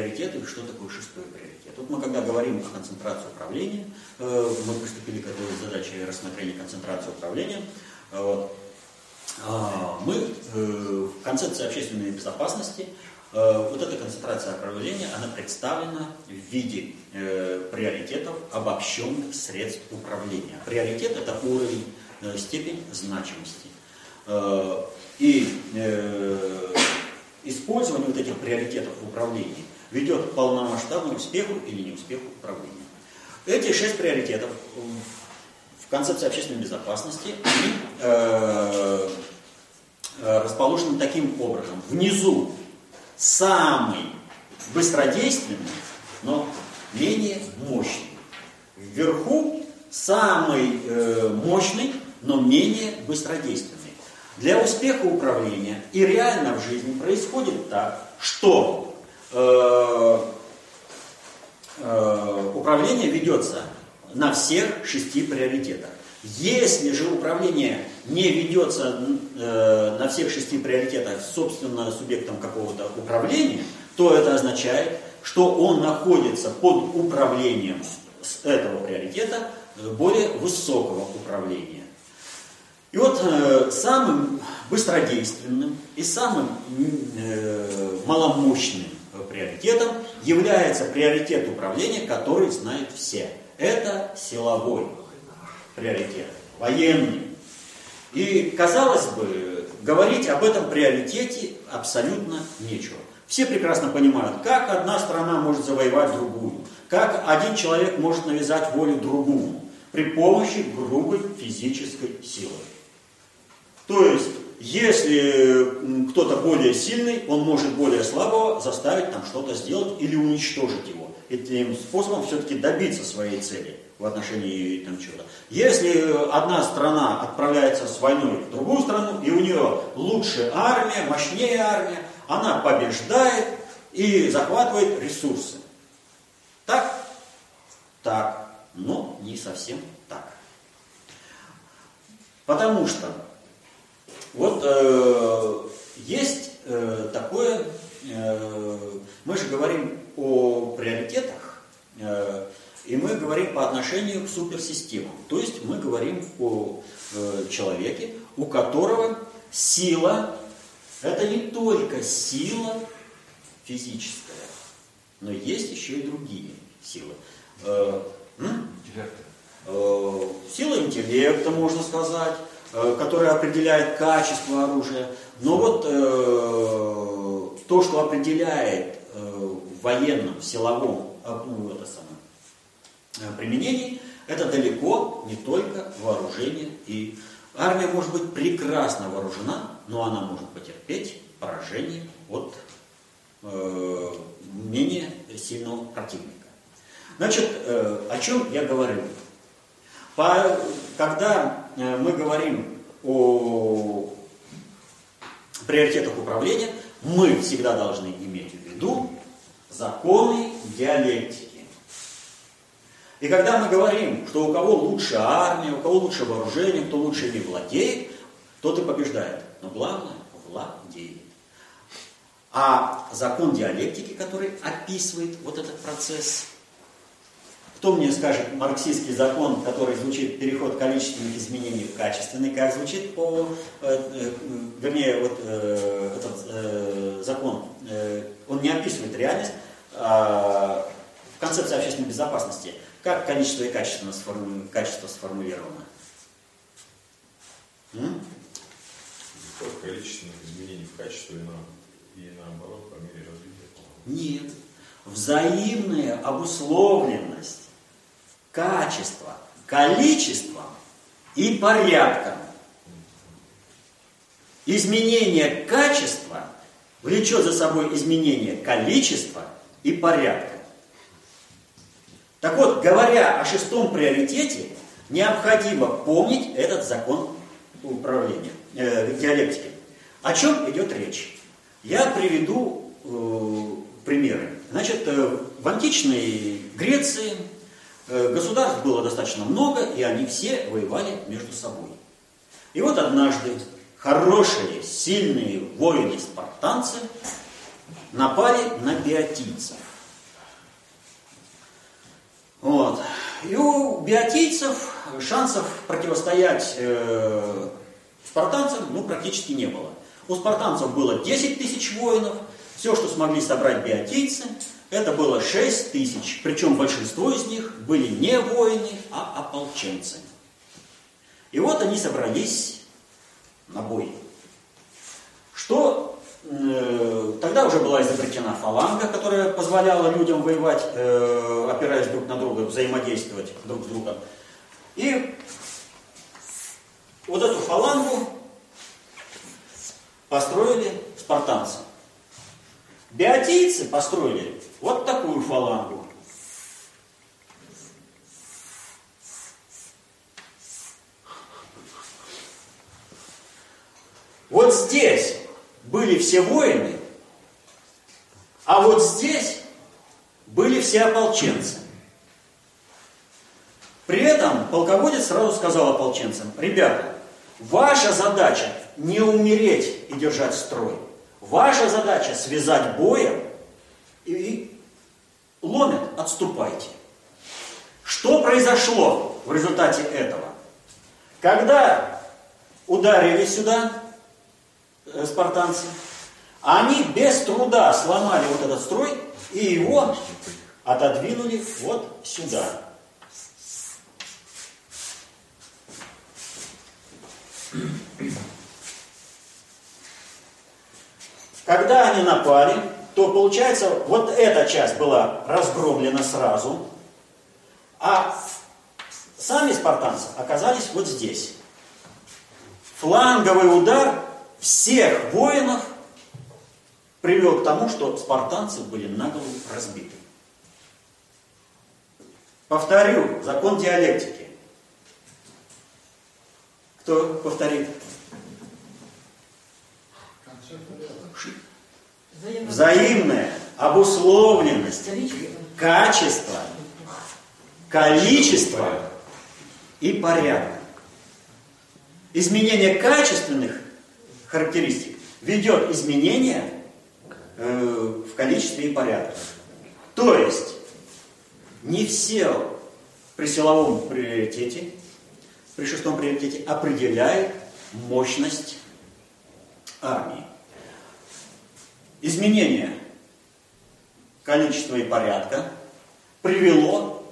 Что такое э, приоритет и что такое шестой приоритет? Вот мы когда говорим о концентрации управления, э, мы приступили к этой задаче рассмотрения концентрации управления, вот, а, мы в концепции общественной безопасности вот эта концентрация управления, она представлена в виде приоритетов обобщенных средств управления. Приоритет – это уровень, степень значимости. И использование вот этих приоритетов в управлении ведет к полномасштабному успеху или неуспеху управления. Эти шесть приоритетов в концепции общественной безопасности они, э, э, расположены таким образом. Внизу самый быстродейственный, но менее мощный. Вверху самый э, мощный, но менее быстродейственный. Для успеха управления и реально в жизни происходит так, что управление ведется на всех шести приоритетах. Если же управление не ведется э, на всех шести приоритетах, собственно, субъектом какого-то управления, то это означает, что он находится под управлением с этого приоритета более высокого управления. И вот э, самым быстродейственным и самым э, маломощным приоритетом является приоритет управления, который знают все. Это силовой приоритет, военный. И, казалось бы, говорить об этом приоритете абсолютно нечего. Все прекрасно понимают, как одна страна может завоевать другую, как один человек может навязать волю другому при помощи грубой физической силы. То есть, если кто-то более сильный, он может более слабого заставить там что-то сделать или уничтожить его. Этим способом все-таки добиться своей цели в отношении там чего-то. Если одна страна отправляется с войной в другую страну, и у нее лучше армия, мощнее армия, она побеждает и захватывает ресурсы. Так? Так. Но не совсем так. Потому что вот э, есть э, такое, э, мы же говорим о приоритетах, э, и мы говорим по отношению к суперсистемам. То есть мы говорим о э, человеке, у которого сила, это не только сила физическая, но есть еще и другие силы. Э, э, сила интеллекта, можно сказать, которая определяет качество оружия. Но вот э, то, что определяет э, в военном, силовом э, ну, это самое, э, применении, это далеко не только вооружение. И армия может быть прекрасно вооружена, но она может потерпеть поражение от э, менее сильного противника. Значит, э, о чем я говорю? По, когда э, мы говорим о приоритетах управления, мы всегда должны иметь в виду законы диалектики. И когда мы говорим, что у кого лучше армия, у кого лучше вооружение, кто лучше не владеет, тот и побеждает. Но главное, владеет. А закон диалектики, который описывает вот этот процесс, кто мне скажет марксистский закон, который звучит переход количественных изменений в качественный, как звучит по, э, э, вернее, вот э, этот э, закон, э, он не описывает реальность, а в концепции общественной безопасности, как количество и качество, сформу, качество сформулировано. М? количественных изменений в качестве и, и наоборот по мере развития? Нет. Взаимная обусловленность качество, количеством и порядком. Изменение качества влечет за собой изменение количества и порядка. Так вот, говоря о шестом приоритете, необходимо помнить этот закон управления, э, диалектики. О чем идет речь? Я приведу э, примеры. Значит, э, в античной Греции государств было достаточно много, и они все воевали между собой. И вот однажды хорошие, сильные воины-спартанцы напали на биотийцев. Вот. И у биотийцев шансов противостоять э, спартанцам ну, практически не было. У спартанцев было 10 тысяч воинов, все, что смогли собрать биотийцы, это было 6 тысяч, причем большинство из них были не воины, а ополченцы. И вот они собрались на бой. Что э, тогда уже была изобретена фаланга, которая позволяла людям воевать, э, опираясь друг на друга, взаимодействовать друг с другом. И вот эту фалангу построили спартанцы. Биотийцы построили вот такую фалангу. Вот здесь были все воины, а вот здесь были все ополченцы. При этом полководец сразу сказал ополченцам, ребята, ваша задача не умереть и держать строй. Ваша задача связать боем и ломят, отступайте. Что произошло в результате этого? Когда ударили сюда э, спартанцы, они без труда сломали вот этот строй и его отодвинули вот сюда. Когда они напали, то получается, вот эта часть была разгромлена сразу, а сами спартанцы оказались вот здесь. Фланговый удар всех воинов привел к тому, что спартанцы были наголову разбиты. Повторю, закон диалектики. Кто повторит? Взаимная обусловленность, качество, количество и порядок. Изменение качественных характеристик ведет изменение э, в количестве и порядке. То есть не все при силовом приоритете, при шестом приоритете определяет мощность армии. Изменение количества и порядка привело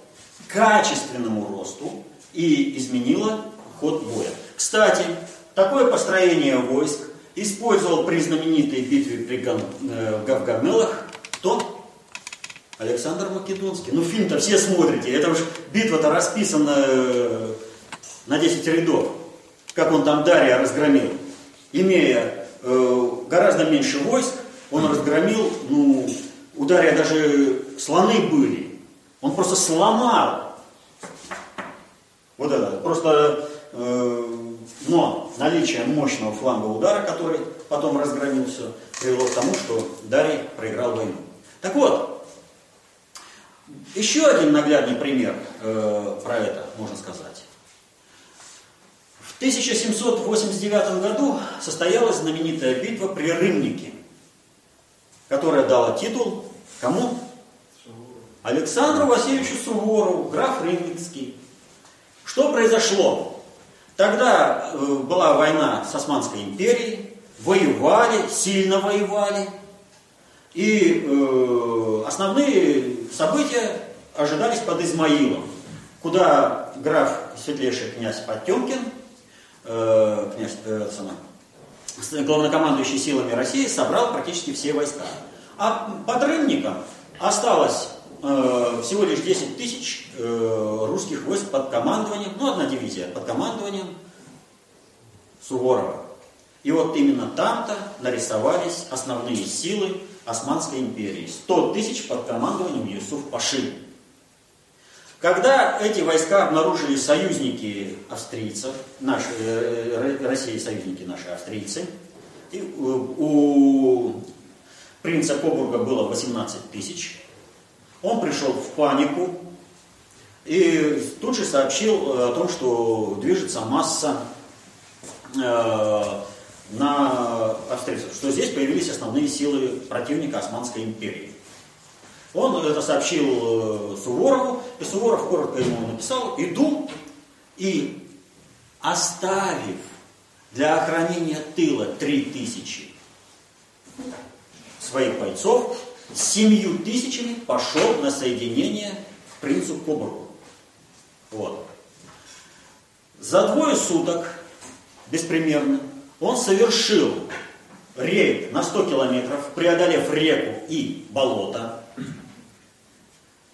к качественному росту и изменило ход боя. Кстати, такое построение войск использовал при знаменитой битве при э, Гавгамелах кто? Александр Македонский. Ну, фильм-то все смотрите. Это уж битва-то расписана э, на 10 рядов. Как он там Дарья разгромил. Имея э, гораздо меньше войск, он разгромил, ну, у даже слоны были. Он просто сломал. Вот это. Просто, э, но наличие мощного флангового удара, который потом разгромил все, привело к тому, что Дарий проиграл войну. Так вот, еще один наглядный пример э, про это можно сказать. В 1789 году состоялась знаменитая битва при Рымнике которая дала титул кому? Александру Васильевичу Суворову, граф Рымницкий. Что произошло? Тогда э, была война с Османской империей, воевали, сильно воевали, и э, основные события ожидались под Измаилом, куда граф светлейший князь Потемкин, э, князь э, сама, главнокомандующий силами России собрал практически все войска. А под Рымником осталось э, всего лишь 10 тысяч э, русских войск под командованием, ну одна дивизия под командованием Суворова. И вот именно там-то нарисовались основные силы Османской империи. 100 тысяч под командованием Юсуф Паши. Когда эти войска обнаружили союзники австрийцев, наши, э, России союзники наши австрийцы, и у принца Кобурга было 18 тысяч, он пришел в панику и тут же сообщил о том, что движется масса э, на австрийцев, что здесь появились основные силы противника Османской империи. Он это сообщил э, Суворову, и Суворов коротко ему написал, иду, и оставив для охранения тыла 3000 своих бойцов, с семью тысячами пошел на соединение к принцу Кобургу. Вот. За двое суток, беспримерно, он совершил рейд на 100 километров, преодолев реку и болото,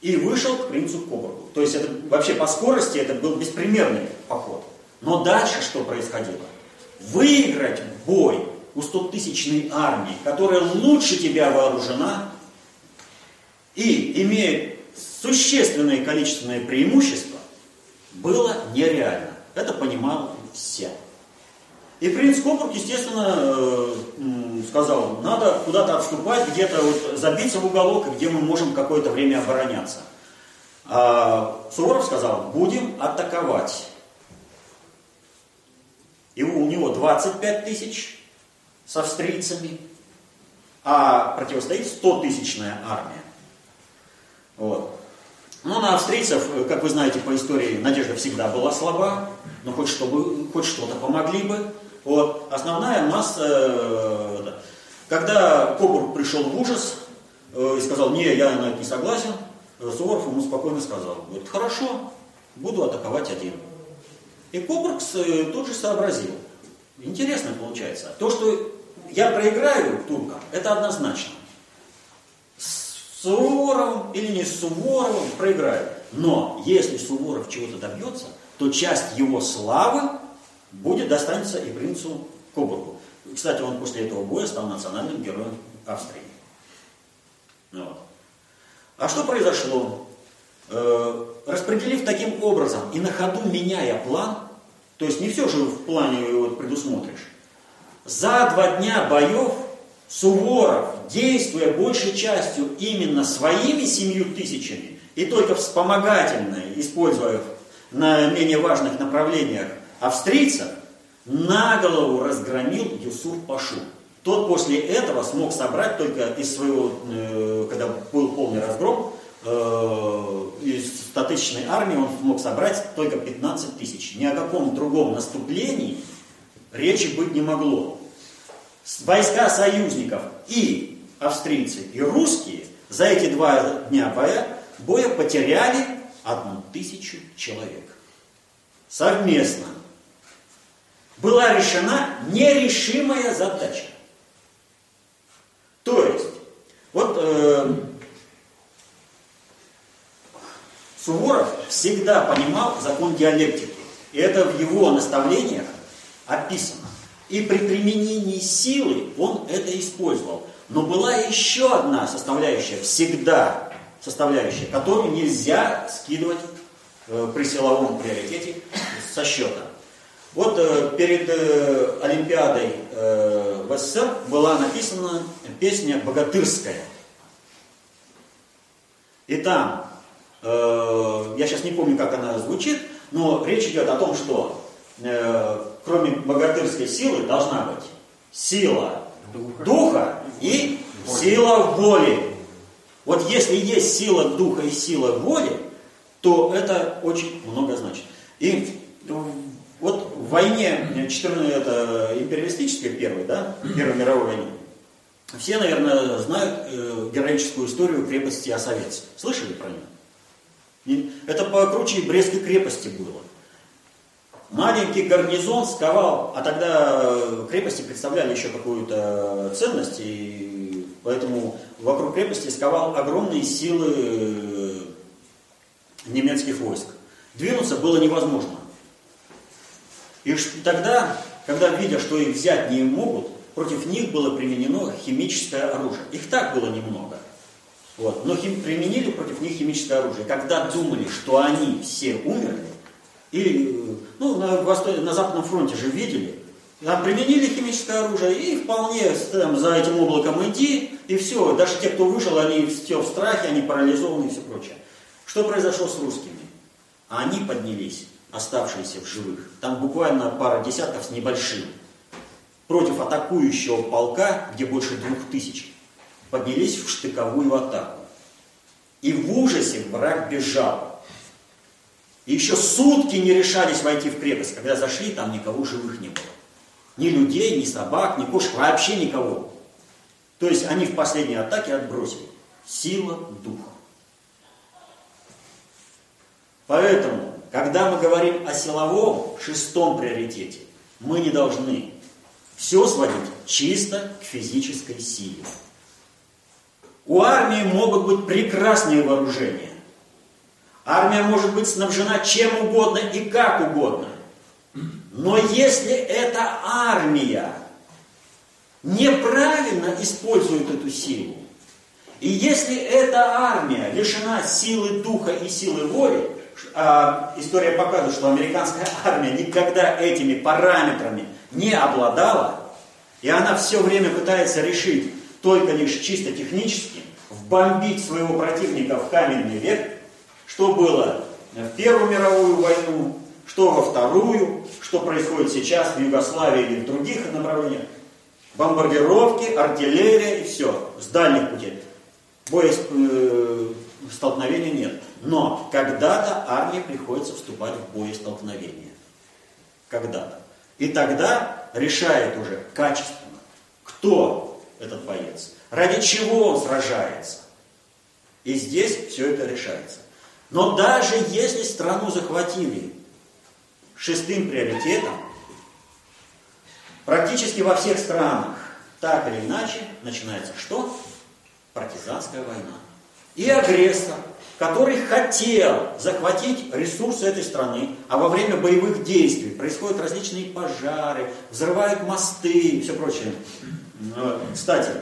и вышел к принцу Кобургу. То есть это вообще по скорости это был беспримерный поход. Но дальше что происходило? Выиграть бой у 100-тысячной армии, которая лучше тебя вооружена и имеет существенное количественное преимущество, было нереально. Это понимал все. И принц Копург, естественно, э, сказал, надо куда-то отступать, где-то вот забиться в уголок, где мы можем какое-то время обороняться. А Суворов сказал, будем атаковать. И у него 25 тысяч с австрийцами, а противостоит 100-тысячная армия. Вот. Но на австрийцев, как вы знаете по истории, надежда всегда была слаба, но хоть, чтобы, хоть что-то помогли бы. Вот. Основная масса, э, когда Кобург пришел в ужас э, и сказал, не, я на это не согласен, э, Суворов ему спокойно сказал, говорит, хорошо, буду атаковать один. И Кобург тут же сообразил. Интересно получается. То, что я проиграю туркам, это однозначно. С Суворовым или не с Суворовым проиграю. Но если Суворов чего-то добьется, то часть его славы будет достанется и принцу Кобургу. Кстати, он после этого боя стал национальным героем Австрии. Ну вот. А что произошло? Э, распределив таким образом и на ходу меняя план, то есть не все же в плане вот предусмотришь, за два дня боев Суворов, действуя большей частью именно своими семью тысячами и только вспомогательно, используя на менее важных направлениях австрийцев, на голову разгромил Юсуф Пашу. Тот после этого смог собрать только из своего, э, когда был полный разгром, э, из статичной армии он смог собрать только 15 тысяч. Ни о каком другом наступлении речи быть не могло. Войска союзников и австрийцы, и русские за эти два дня боя, боя потеряли одну тысячу человек. Совместно была решена нерешимая задача. То есть, вот э, Суворов всегда понимал закон диалектики. И это в его наставлениях описано. И при применении силы он это использовал. Но была еще одна составляющая, всегда составляющая, которую нельзя скидывать э, при силовом приоритете со счета. Вот э, перед э, Олимпиадой э, в СССР была написана песня «Богатырская». И там, я сейчас не помню, как она звучит, но речь идет о том, что кроме богатырской силы должна быть сила духа, и сила воли. Вот если есть сила духа и сила воли, то это очень много значит. И вот в войне 14, это империалистической первой, да, Первой мировой войне, все, наверное, знают э, героическую историю крепости Осовец. Слышали про нее? Это покруче Брестской крепости было. Маленький гарнизон сковал, а тогда крепости представляли еще какую-то ценность, и поэтому вокруг крепости сковал огромные силы э, немецких войск. Двинуться было невозможно. И тогда, когда видя, что их взять не могут, против них было применено химическое оружие. Их так было немного. Вот. Но хим, применили против них химическое оружие. Когда думали, что они все умерли, или ну, на, Восток, на Западном фронте же видели, там применили химическое оружие, и вполне там, за этим облаком иди, и все. Даже те, кто выжил, они все в страхе, они парализованы и все прочее. Что произошло с русскими? Они поднялись оставшиеся в живых. Там буквально пара десятков с небольшим. против атакующего полка, где больше двух тысяч, поднялись в штыковую атаку. И в ужасе враг бежал. И еще сутки не решались войти в крепость. Когда зашли, там никого живых не было. Ни людей, ни собак, ни кошек, вообще никого. То есть они в последней атаке отбросили. Сила духа. Поэтому, когда мы говорим о силовом шестом приоритете, мы не должны все сводить чисто к физической силе. У армии могут быть прекрасные вооружения. Армия может быть снабжена чем угодно и как угодно. Но если эта армия неправильно использует эту силу, и если эта армия лишена силы духа и силы воли, история показывает, что американская армия никогда этими параметрами не обладала, и она все время пытается решить только лишь чисто технически, вбомбить своего противника в каменный век, что было в Первую мировую войну, что во Вторую, что происходит сейчас в Югославии или в других направлениях. Бомбардировки, артиллерия и все, с дальних путей. Боя э, нет. Но когда-то армии приходится вступать в боестолкновение. Когда-то. И тогда решает уже качественно, кто этот боец, ради чего он сражается. И здесь все это решается. Но даже если страну захватили шестым приоритетом, практически во всех странах так или иначе начинается что? Партизанская война. И агрессор – который хотел захватить ресурсы этой страны, а во время боевых действий происходят различные пожары, взрывают мосты и все прочее. Э, кстати,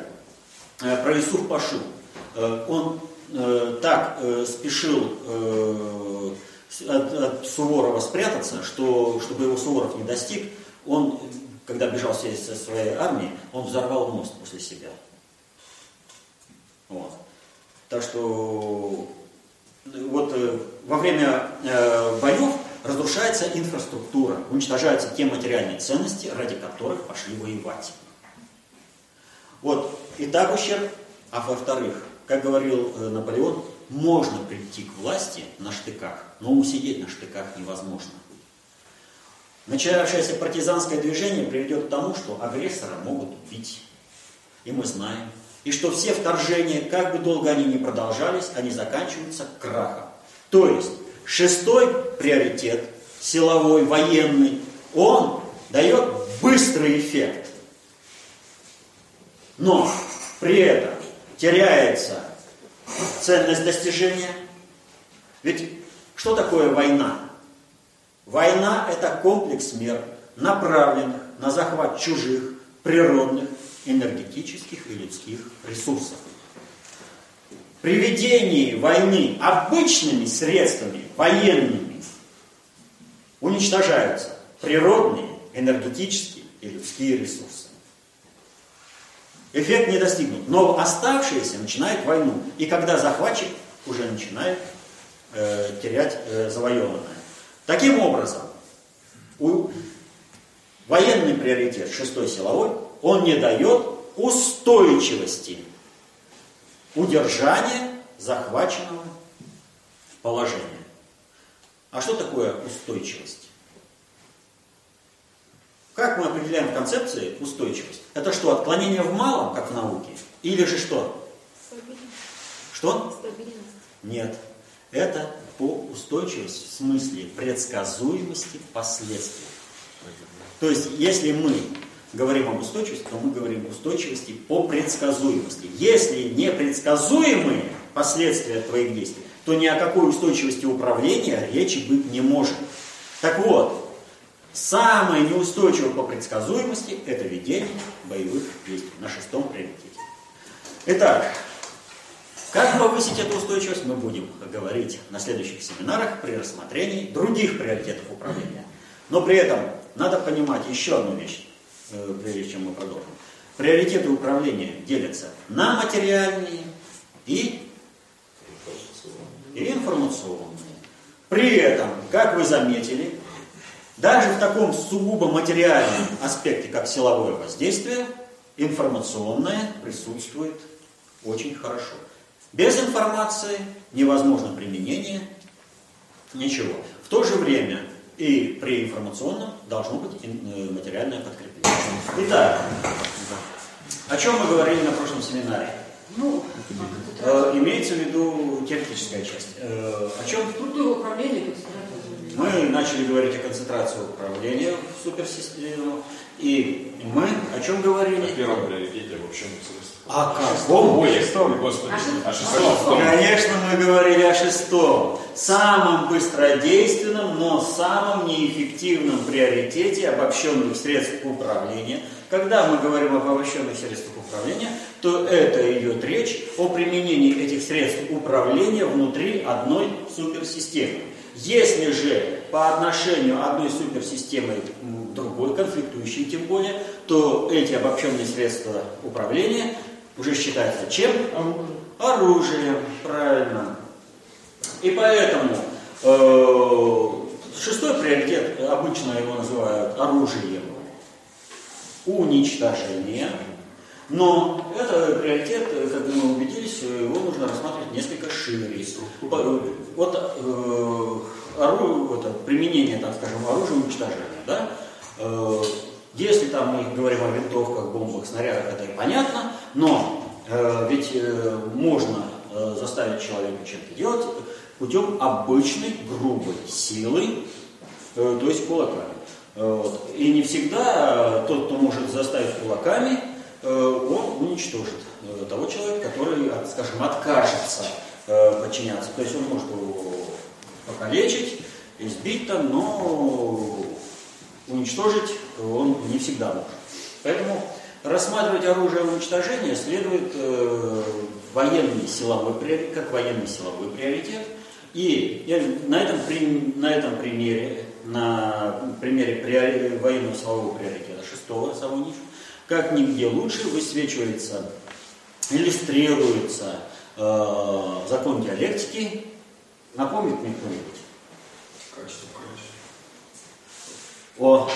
э, про Исуф Пашу. Э, он так спешил от, от Суворова спрятаться, что, чтобы его Суворов не достиг, он, когда бежал со своей армии, он взорвал мост после себя. Вот. Так что вот э, во время э, боев разрушается инфраструктура, уничтожаются те материальные ценности, ради которых пошли воевать. Вот, и так ущерб, а во-вторых, как говорил э, Наполеон, можно прийти к власти на штыках, но усидеть на штыках невозможно. Начавшееся партизанское движение приведет к тому, что агрессора могут убить. И мы знаем, и что все вторжения, как бы долго они ни продолжались, они заканчиваются крахом. То есть шестой приоритет, силовой, военный, он дает быстрый эффект. Но при этом теряется ценность достижения. Ведь что такое война? Война – это комплекс мер, направленных на захват чужих, природных энергетических и людских ресурсов. При ведении войны обычными средствами, военными, уничтожаются природные, энергетические и людские ресурсы. Эффект не достигнут, но оставшиеся начинают войну. И когда захватчик уже начинает э, терять э, завоеванное. Таким образом, у, военный приоритет, шестой силовой, он не дает устойчивости удержания захваченного положения. А что такое устойчивость? Как мы определяем в концепции устойчивость? Это что, отклонение в малом, как в науке? Или же что? Стабильность. Что? Стабильность. Нет. Это по устойчивости в смысле предсказуемости последствий. То есть, если мы говорим об устойчивости, то мы говорим устойчивости по предсказуемости. Если непредсказуемые последствия твоих действий, то ни о какой устойчивости управления речи быть не может. Так вот, самое неустойчивое по предсказуемости – это ведение боевых действий на шестом приоритете. Итак, как повысить эту устойчивость, мы будем говорить на следующих семинарах при рассмотрении других приоритетов управления. Но при этом надо понимать еще одну вещь. Э, прежде чем мы продолжим. Приоритеты управления делятся на материальные и, и информационные. При этом, как вы заметили, Даже в таком сугубо материальном аспекте, как силовое воздействие, информационное присутствует очень хорошо. Без информации невозможно применение ничего. В то же время и при информационном должно быть э, материальное подкрепление. Итак, о чем мы говорили на прошлом семинаре? Ну, э, имеется в виду теоретическая часть. Э, о чем? Структура управления Мы начали говорить о концентрации управления в суперсистему. И мы о чем говорили? О первом приоритете в общем о каком? Ой, Господи, о шестом. Конечно, мы говорили о шестом. Самом быстродейственном, но самом неэффективном приоритете обобщенных средств управления. Когда мы говорим об обобщенных средствах управления, то это идет речь о применении этих средств управления внутри одной суперсистемы. Если же по отношению одной суперсистемы другой, конфликтующей тем более, то эти обобщенные средства управления уже считается чем? Оружием, правильно. И поэтому э, шестой приоритет, обычно его называют оружием, уничтожение. Но это приоритет, как мы убедились, его нужно рассматривать несколько шире. Вот э, вот, применение, так скажем, оружия уничтожения, да, э, если там мы говорим о винтовках, бомбах, снарядах, это и понятно, но э, ведь э, можно э, заставить человека чем-то делать путем обычной грубой силы, э, то есть кулаками. Э, вот. И не всегда тот, кто может заставить кулаками, э, он уничтожит э, того человека, который, скажем, откажется э, подчиняться. То есть он может его покалечить, избить там, но уничтожить он не всегда может. Поэтому рассматривать оружие уничтожения следует э, военный силовой приоритет, как военный силовой приоритет. И я на этом, на этом примере, на примере военного силового приоритета шестого Савунич, как нигде лучше высвечивается, иллюстрируется э, закон диалектики. Напомнит мне кто-нибудь? Качество, качество. О,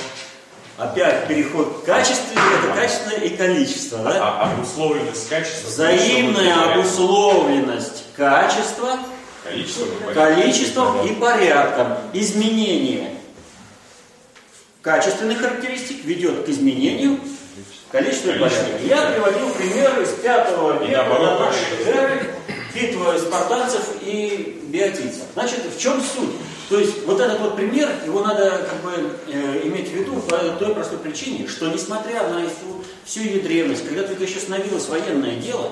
Опять переход к качеству, это качество и количество. Да? А, обусловленность качества. Взаимная обусловленность качества количеством, количеством и порядком. Изменение качественных характеристик ведет к изменению количества и порядка. Я приводил примеры из пятого века до нашей эры, битва спартанцев и биотийцев. Значит, в чем суть? То есть вот этот вот пример, его надо как бы э, иметь в виду по той простой причине, что несмотря на всю, всю ее древность, когда только еще становилось военное дело,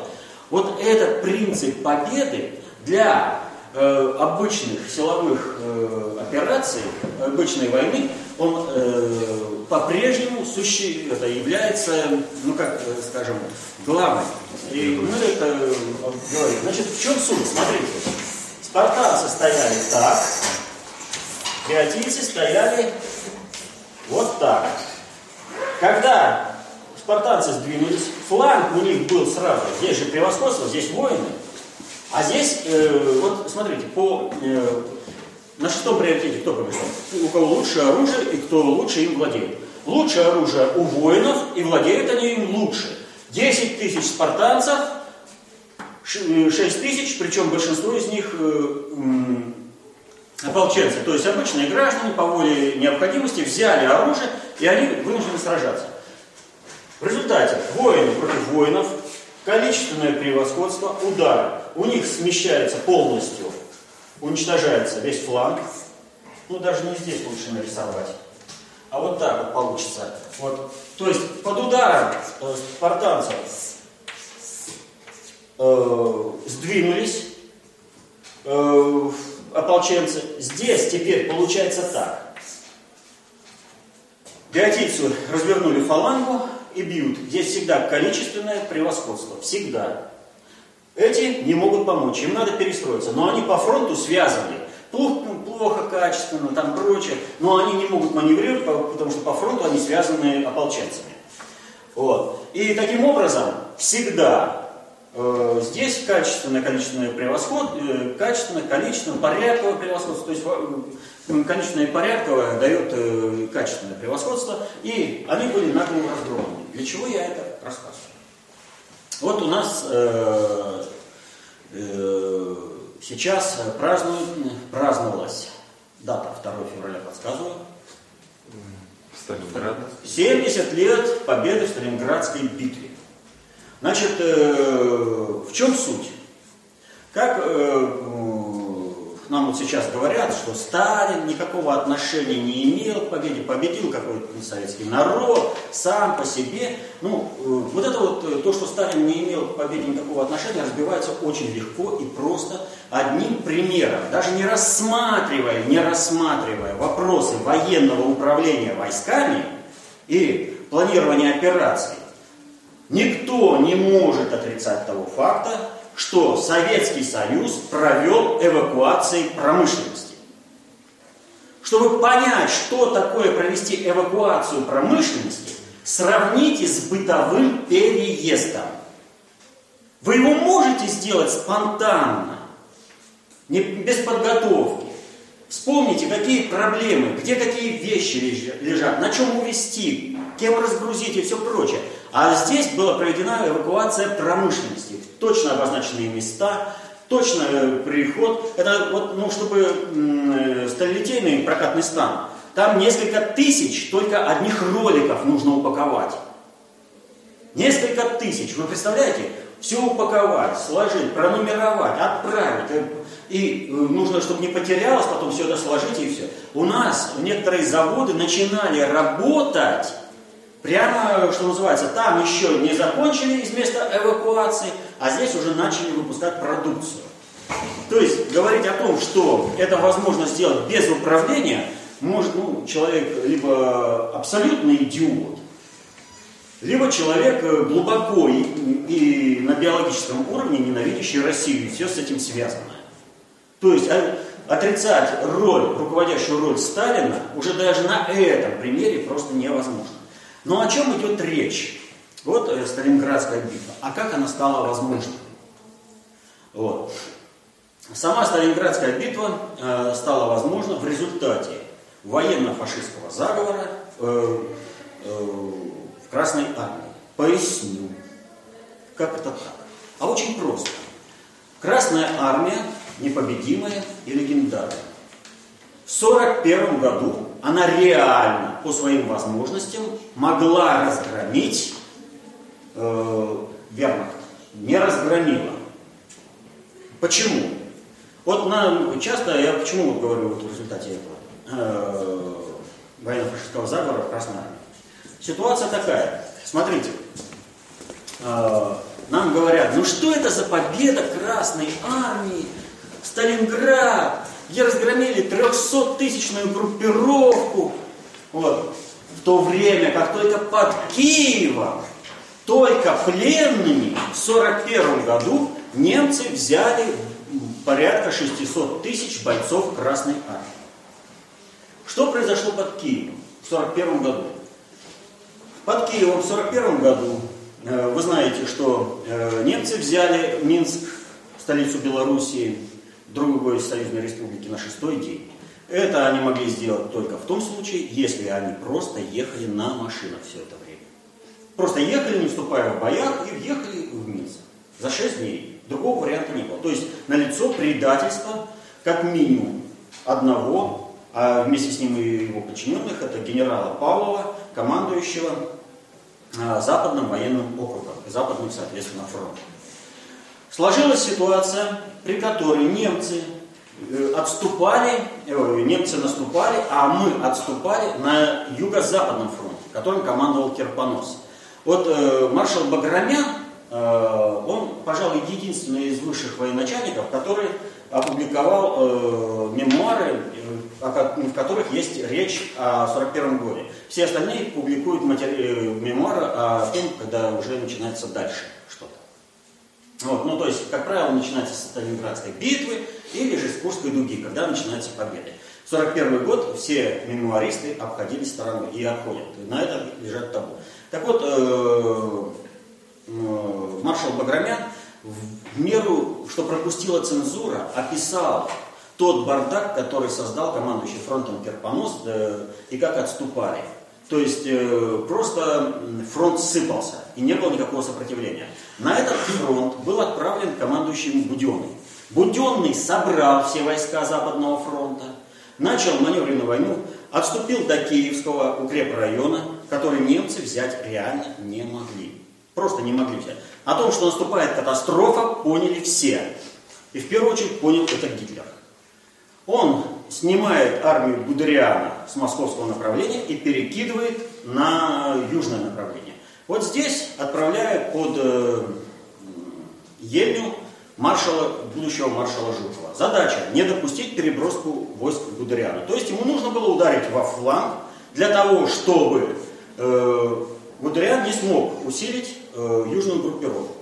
вот этот принцип победы для э, обычных силовых э, операций, обычной войны, он э, по-прежнему суще, это является, ну как э, скажем, главным. И мы это э, говорим. Значит, в чем суть? Смотрите. Спартанцы стояли так, Феотийцы стояли вот так. Когда спартанцы сдвинулись, фланг у них был сразу. Здесь же превосходство, здесь воины. А здесь, э, вот смотрите, по, э, на шестом приоритете кто побеждал? У кого лучше оружие и кто лучше им владеет. Лучшее оружие у воинов, и владеют они им лучше. 10 тысяч спартанцев, 6 э, тысяч, причем большинство из них э, ополченцы, то есть обычные граждане по воле необходимости взяли оружие и они вынуждены сражаться. В результате воины против воинов, количественное превосходство, удар. У них смещается полностью, уничтожается весь фланг. Ну, даже не здесь лучше нарисовать. А вот так вот получится. Вот. То есть под ударом э, спартанцев э, сдвинулись, э, ополченцы. Здесь теперь получается так. Биотицу развернули фалангу и бьют. Здесь всегда количественное превосходство. Всегда. Эти не могут помочь, им надо перестроиться. Но они по фронту связаны. Плохо, плохо качественно, там прочее. Но они не могут маневрировать, потому что по фронту они связаны ополченцами. Вот. И таким образом всегда Э, здесь качественное количественное превосходство, э, качественное, количественное, порядковое превосходство, то есть э, количественное и порядковое дает качественное превосходство, и они были нагло раздроблены. Для чего я это рассказываю? Вот у нас э, э, сейчас празднуют, праздновалась дата 2 февраля, подсказываю. Сталинград. 70 лет победы в Сталинградской битве. Значит, э, в чем суть? Как э, нам вот сейчас говорят, что Сталин никакого отношения не имел к победе, победил какой-то советский народ, сам по себе. Ну, э, вот это вот, то, что Сталин не имел к победе никакого отношения, разбивается очень легко и просто одним примером. Даже не рассматривая, не рассматривая вопросы военного управления войсками и планирования операций, Никто не может отрицать того факта, что Советский Союз провел эвакуации промышленности. Чтобы понять, что такое провести эвакуацию промышленности, сравните с бытовым переездом. Вы его можете сделать спонтанно, не, без подготовки. Вспомните, какие проблемы, где какие вещи лежат, на чем увезти, кем разгрузить и все прочее. А здесь была проведена эвакуация промышленности точно обозначенные места, точно э, приход. Это вот, ну, чтобы э, сталилитейный прокатный стан, там несколько тысяч только одних роликов нужно упаковать. Несколько тысяч. Вы представляете? Все упаковать, сложить, пронумеровать, отправить. Э, и нужно, чтобы не потерялось, потом все это сложить и все. У нас некоторые заводы начинали работать Прямо, что называется, там еще не закончили из места эвакуации, а здесь уже начали выпускать продукцию. То есть говорить о том, что это возможно сделать без управления, может ну, человек либо абсолютный идиот, либо человек э, глубоко и, и на биологическом уровне ненавидящий Россию, и все с этим связано. То есть а, отрицать роль, руководящую роль Сталина уже даже на этом примере просто невозможно. Но о чем идет речь? Вот э, Сталинградская битва. А как она стала возможной? Вот. Сама Сталинградская битва э, стала возможна в результате военно-фашистского заговора э, э, в Красной армии. Поясню. Как это так? А очень просто. Красная армия непобедимая и легендарная. В 1941 году она реально по своим возможностям могла разгромить э, вермахт. Не разгромила. Почему? Вот нам часто, я почему говорю вот в результате этого э, военно-фашистского заговора в Красной Армии. Ситуация такая. Смотрите. Э, нам говорят, ну что это за победа Красной Армии? Сталинград, где разгромили 300-тысячную группировку. Вот. В то время, как только под Киевом, только пленными в 1941 году немцы взяли порядка 600 тысяч бойцов Красной Армии. Что произошло под Киевом в 1941 году? Под Киевом в 1941 году, э, вы знаете, что э, немцы взяли Минск, столицу Белоруссии, другой союзной республики на шестой день. Это они могли сделать только в том случае, если они просто ехали на машинах все это время. Просто ехали, не вступая в боях, и въехали в Минск. За шесть дней. Другого варианта не было. То есть налицо предательство, как минимум, одного, а вместе с ним и его подчиненных, это генерала Павлова, командующего а, Западным военным округом, Западным, соответственно, фронтом. Сложилась ситуация, при которой немцы э, отступали, э, немцы наступали, а мы отступали на юго-западном фронте, которым командовал Кирпонос. Вот э, маршал Баграмян, э, он, пожалуй, единственный из высших военачальников, который опубликовал э, мемуары, э, в которых есть речь о 41 годе. Все остальные публикуют матери... Мемуары о том, когда уже начинается дальше. Вот, ну, то есть, как правило, начинается с Сталинградской битвы или же с Курской дуги, когда начинаются победы. В 1941 год все мемуаристы обходили стороной и обходят. На это лежат табу. Так вот, э, э, маршал Баграмян в меру, что пропустила цензура, описал тот бардак, который создал командующий фронтом Керпонос э, и как отступали. То есть э, просто фронт сыпался, и не было никакого сопротивления. На этот фронт был отправлен командующим Буденный. Буденный собрал все войска Западного фронта, начал маневренную войну, отступил до Киевского укрепрайона, который немцы взять реально не могли. Просто не могли взять. О том, что наступает катастрофа, поняли все. И в первую очередь понял это Гитлер. Он снимает армию Гудериана с московского направления и перекидывает на южное направление. Вот здесь отправляют под э, Ельню маршала, будущего маршала Жукова. Задача – не допустить переброску войск Гудериана. То есть ему нужно было ударить во фланг для того, чтобы э, Гудериан не смог усилить э, южную группировку.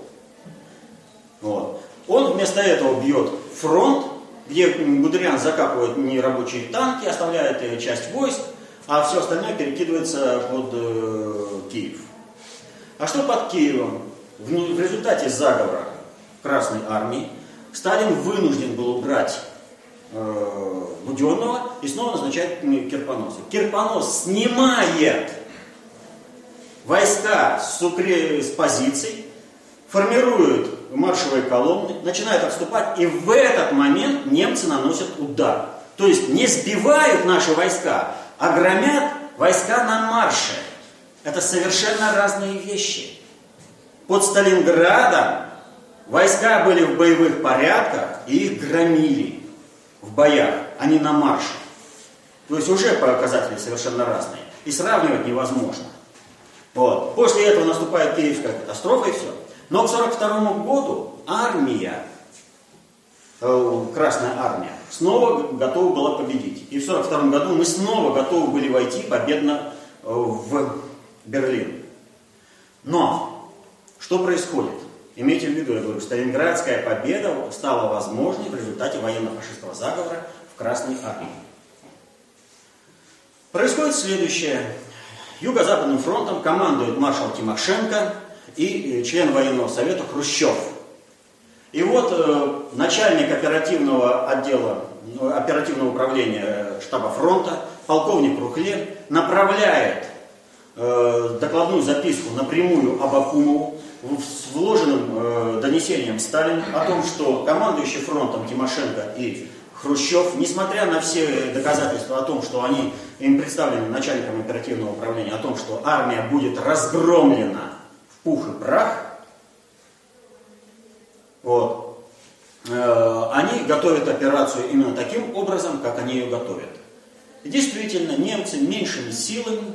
Вот. Он вместо этого бьет фронт, где Гудериан закапывает нерабочие танки, оставляет часть войск, а все остальное перекидывается под э, Киев. А что под Киевом? В, в результате заговора Красной Армии Сталин вынужден был убрать э, Буденного и снова назначать Кирпоноса. Кирпонос снимает войска с, укре... с позиций, формирует маршевые колонны, начинают отступать, и в этот момент немцы наносят удар. То есть не сбивают наши войска, а громят войска на марше. Это совершенно разные вещи. Под Сталинградом войска были в боевых порядках и их громили в боях, а не на марше. То есть уже показатели совершенно разные. И сравнивать невозможно. Вот. После этого наступает Киевская катастрофа и все. Но к 1942 году армия, э, Красная армия, снова готова была победить. И в 1942 году мы снова готовы были войти победно э, в Берлин. Но что происходит? Имейте в виду, я говорю, Сталинградская победа стала возможной в результате военно-фашистского заговора в Красной армии. Происходит следующее. Юго-Западным фронтом командует маршал Тимошенко и э, член военного совета Хрущев. И вот э, начальник оперативного отдела, э, оперативного управления э, штаба фронта, полковник Рухле, направляет э, докладную записку напрямую Абакумову с вложенным э, донесением Сталину о том, что командующий фронтом Тимошенко и Хрущев, несмотря на все доказательства о том, что они им представлены начальником оперативного управления, о том, что армия будет разгромлена пух и прах, вот, э, они готовят операцию именно таким образом, как они ее готовят. И действительно, немцы меньшими силами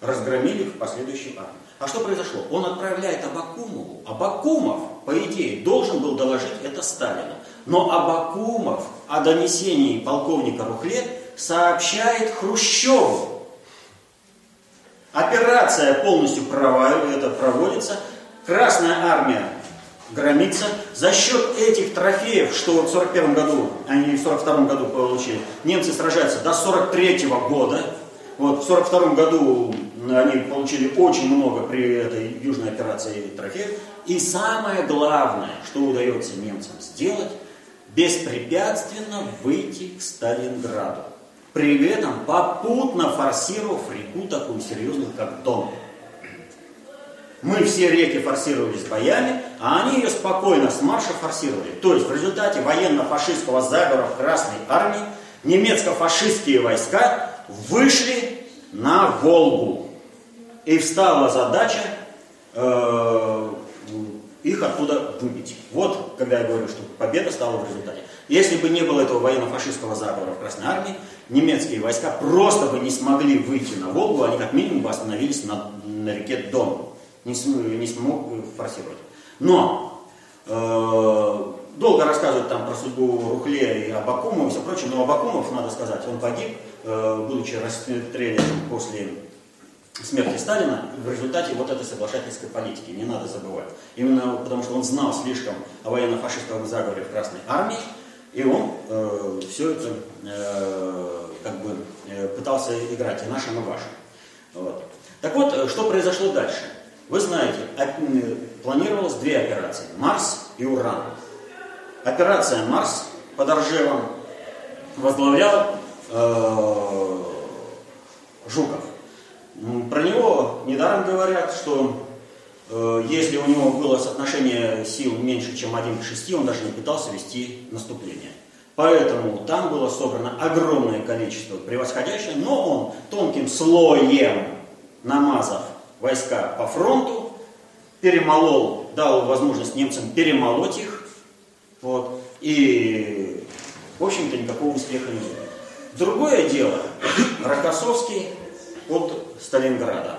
разгромили в последующей армии. А что произошло? Он отправляет Абакумову. Абакумов, по идее, должен был доложить это Сталину. Но Абакумов о донесении полковника Рухле сообщает Хрущеву. Операция полностью это проводится. Красная армия громится. За счет этих трофеев, что в 41 году, они в 42 году получили, немцы сражаются до 43 года. Вот в 42 году они получили очень много при этой южной операции трофеев. И самое главное, что удается немцам сделать, беспрепятственно выйти к Сталинграду. При этом попутно форсировав реку такую серьезную, как Дон. Мы все реки форсировали с боями, а они ее спокойно с марша форсировали. То есть в результате военно-фашистского заговора в Красной армии немецко-фашистские войска вышли на Волгу. И встала задача э, их оттуда выбить. Вот, когда я говорю, что победа стала в результате. Если бы не было этого военно-фашистского заговора в Красной Армии, немецкие войска просто бы не смогли выйти на Волгу, они как минимум бы остановились на, на реке Дон. Не, не смог форсировать. Но э, долго рассказывать там про судьбу Рухле и Абакумова и все прочее, но Абакумов, надо сказать, он погиб, э, будучи расстрелян после смерти Сталина в результате вот этой соглашательской политики, не надо забывать. Именно потому, что он знал слишком о военно-фашистском заговоре в Красной Армии, и он э, все это э, как бы э, пытался играть и нашим, и вашим. Вот. Так вот, э, что произошло дальше? Вы знаете, планировалось две операции. Марс и Уран. Операция Марс под Оржевом возглавлял э, Жуков. Про него недаром говорят, что э, если у него было соотношение сил меньше, чем 1 к 6, он даже не пытался вести наступление. Поэтому там было собрано огромное количество превосходящих, но он тонким слоем намазав войска по фронту, перемолол, дал возможность немцам перемолоть их, вот, и, в общем-то, никакого успеха не было. Другое дело, Рокоссовский под Сталинградом.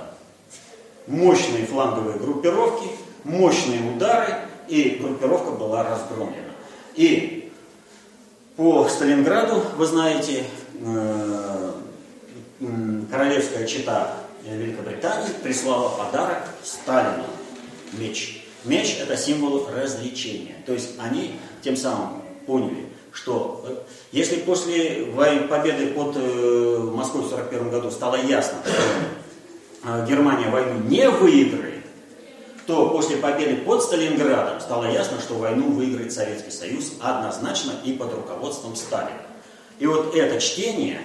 Мощные фланговые группировки, мощные удары, и группировка была разгромлена. И по Сталинграду, вы знаете, э, королевская чита Великобритании прислала подарок Сталину – меч. Меч – это символ развлечения. То есть они тем самым поняли, что э, если после победы под э, Москвой в 1941 году стало ясно, что э, Германия войну не выиграет, то после победы под Сталинградом стало ясно, что войну выиграет Советский Союз однозначно и под руководством Сталина. И вот это чтение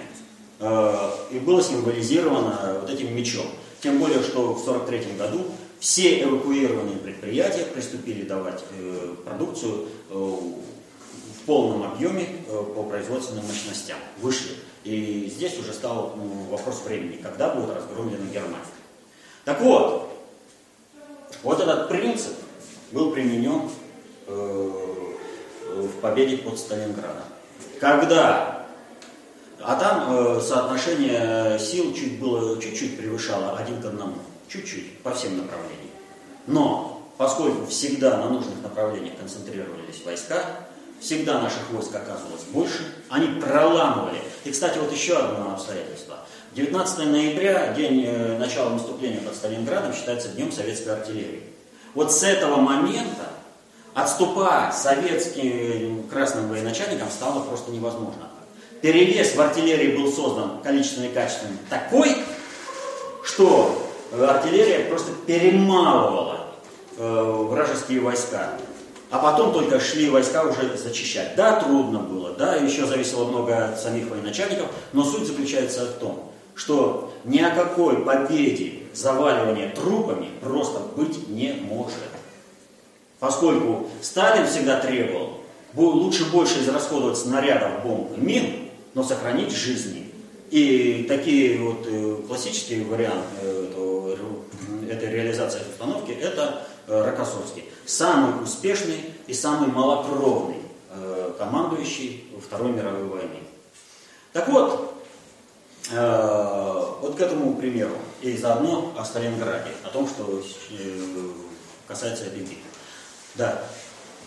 и было символизировано вот этим мечом. Тем более, что в 1943 году все эвакуированные предприятия приступили давать продукцию в полном объеме э, по производственным мощностям. Вышли. И здесь уже стал ну, вопрос времени, когда будет разгромлена Германия. Так вот, вот этот принцип был применен э, в победе под Сталинградом. Когда, а там э, соотношение сил чуть было, чуть-чуть превышало один к одному, чуть-чуть, по всем направлениям. Но поскольку всегда на нужных направлениях концентрировались войска, всегда наших войск оказывалось больше, они проламывали. И, кстати, вот еще одно обстоятельство. 19 ноября, день э, начала наступления под Сталинградом, считается днем советской артиллерии. Вот с этого момента отступать советским красным военачальникам стало просто невозможно. Перевес в артиллерии был создан количественно и качественно такой, что артиллерия просто перемалывала э, вражеские войска. А потом только шли войска уже зачищать. Да, трудно было, да, еще зависело много от самих военачальников, но суть заключается в том, что ни о какой победе заваливания трупами просто быть не может. Поскольку Сталин всегда требовал лучше больше израсходовать снарядов, бомб и мин, но сохранить жизни. И такие вот э, классические варианты э, этой реализации установки – это Э, Рокоссовский, самый успешный и самый малокровный э, командующий Второй мировой войны. Так вот, э, вот к этому примеру и заодно о Сталинграде, о том, что касается этой битвы. Да.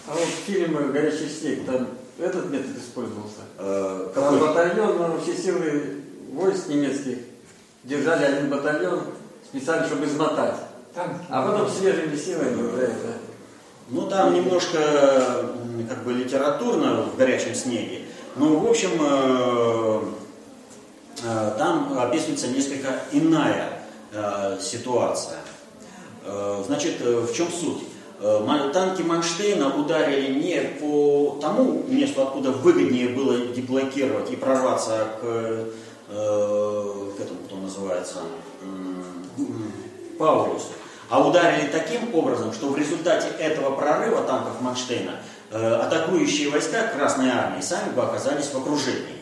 А вот в фильме «Горячий снег» там этот метод использовался? Э, какой? Там батальон, но все силы войск немецких держали один батальон специально, чтобы измотать. А потом свежими силами уже это... Ну, там немножко как бы литературно в горячем снеге. Ну, в общем, э, э, там описывается несколько иная э, ситуация. Значит, в чем суть? Танки Манштейна ударили не по тому месту, откуда выгоднее было деблокировать и прорваться к, к этому, кто называется, Паулюсу, а ударили таким образом, что в результате этого прорыва танков Манштейна э, атакующие войска Красной Армии сами бы оказались в окружении.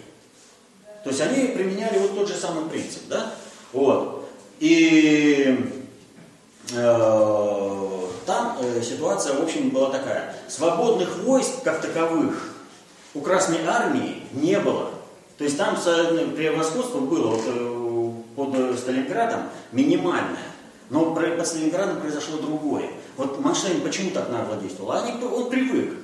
То есть они применяли вот тот же самый принцип, да? Вот. И э, там э, ситуация, в общем, была такая. Свободных войск, как таковых, у Красной Армии не было. То есть там превосходство было вот, э, под Сталинградом минимальное. Но под Сталинградом произошло другое. Вот Манштейн почему так нагло действовал? Они, он привык.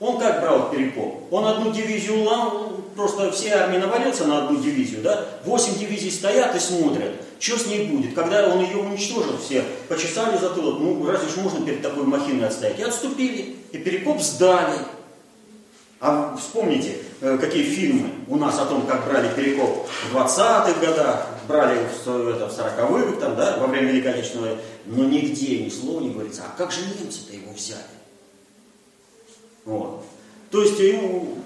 Он как брал Перекоп? Он одну дивизию лам, просто все армии навалился на одну дивизию, да? Восемь дивизий стоят и смотрят, что с ней будет. Когда он ее уничтожил, все почесали затылок, ну разве ж можно перед такой махиной отстоять? И отступили, и Перекоп сдали. А вспомните, э, какие фильмы у нас о том, как брали перекоп в 20-х годах, брали в, это, в 40-х, там, да, во время Великой Отечественной, но нигде ни слова не говорится, а как же немцы-то его взяли? Вот. То есть ему,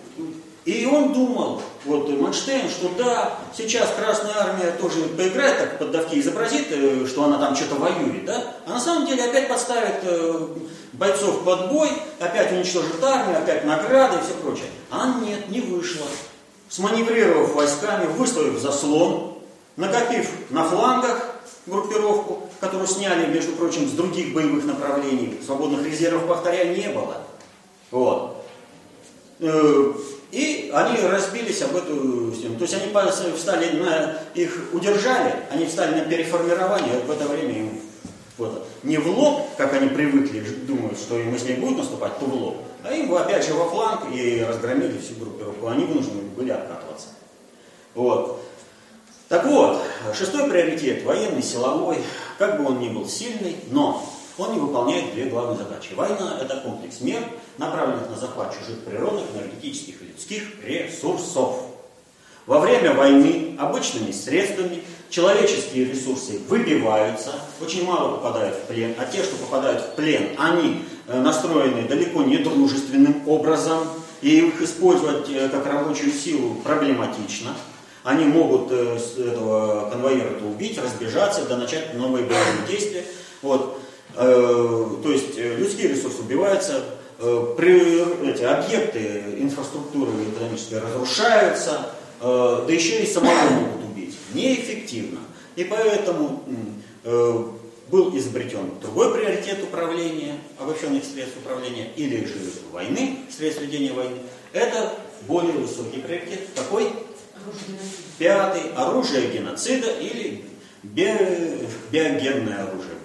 и он думал, вот Манштейн, что да, сейчас Красная Армия тоже поиграет так под давки, изобразит, э, что она там что-то воюет, да? А на самом деле опять подставит э, бойцов под бой, опять уничтожит армию, опять награды и все прочее. А нет, не вышло. Сманеврировав войсками, выставив заслон, накопив на флангах группировку, которую сняли, между прочим, с других боевых направлений, свободных резервов, повторяю, не было. Вот. Э, и они разбились об эту стену. То есть они встали на, их удержали, они встали на переформирование, в это время им вот, не в лоб, как они привыкли, думают, что им если будут наступать, то в лоб, а им опять же во фланг и разгромили всю группировку. Они вынуждены были откатываться. Вот. Так вот, шестой приоритет, военный, силовой, как бы он ни был сильный, но он не выполняет две главные задачи. Война – это комплекс мер, направленных на захват чужих природных, энергетических и людских ресурсов. Во время войны обычными средствами человеческие ресурсы выбиваются, очень мало попадают в плен, а те, что попадают в плен, они э, настроены далеко не дружественным образом, и их использовать э, как рабочую силу проблематично. Они могут э, этого конвоира убить, разбежаться, да начать новые боевые действия. Вот. То есть людские ресурсы убиваются, эти объекты инфраструктуры экономической разрушаются, да еще и самого могут неэффективно. И поэтому э, был изобретен другой приоритет управления, обобщенных средств управления, или же войны, средств ведения войны. Это более высокий приоритет. Какой? Пятый. Оружие геноцида или биогенное оружие,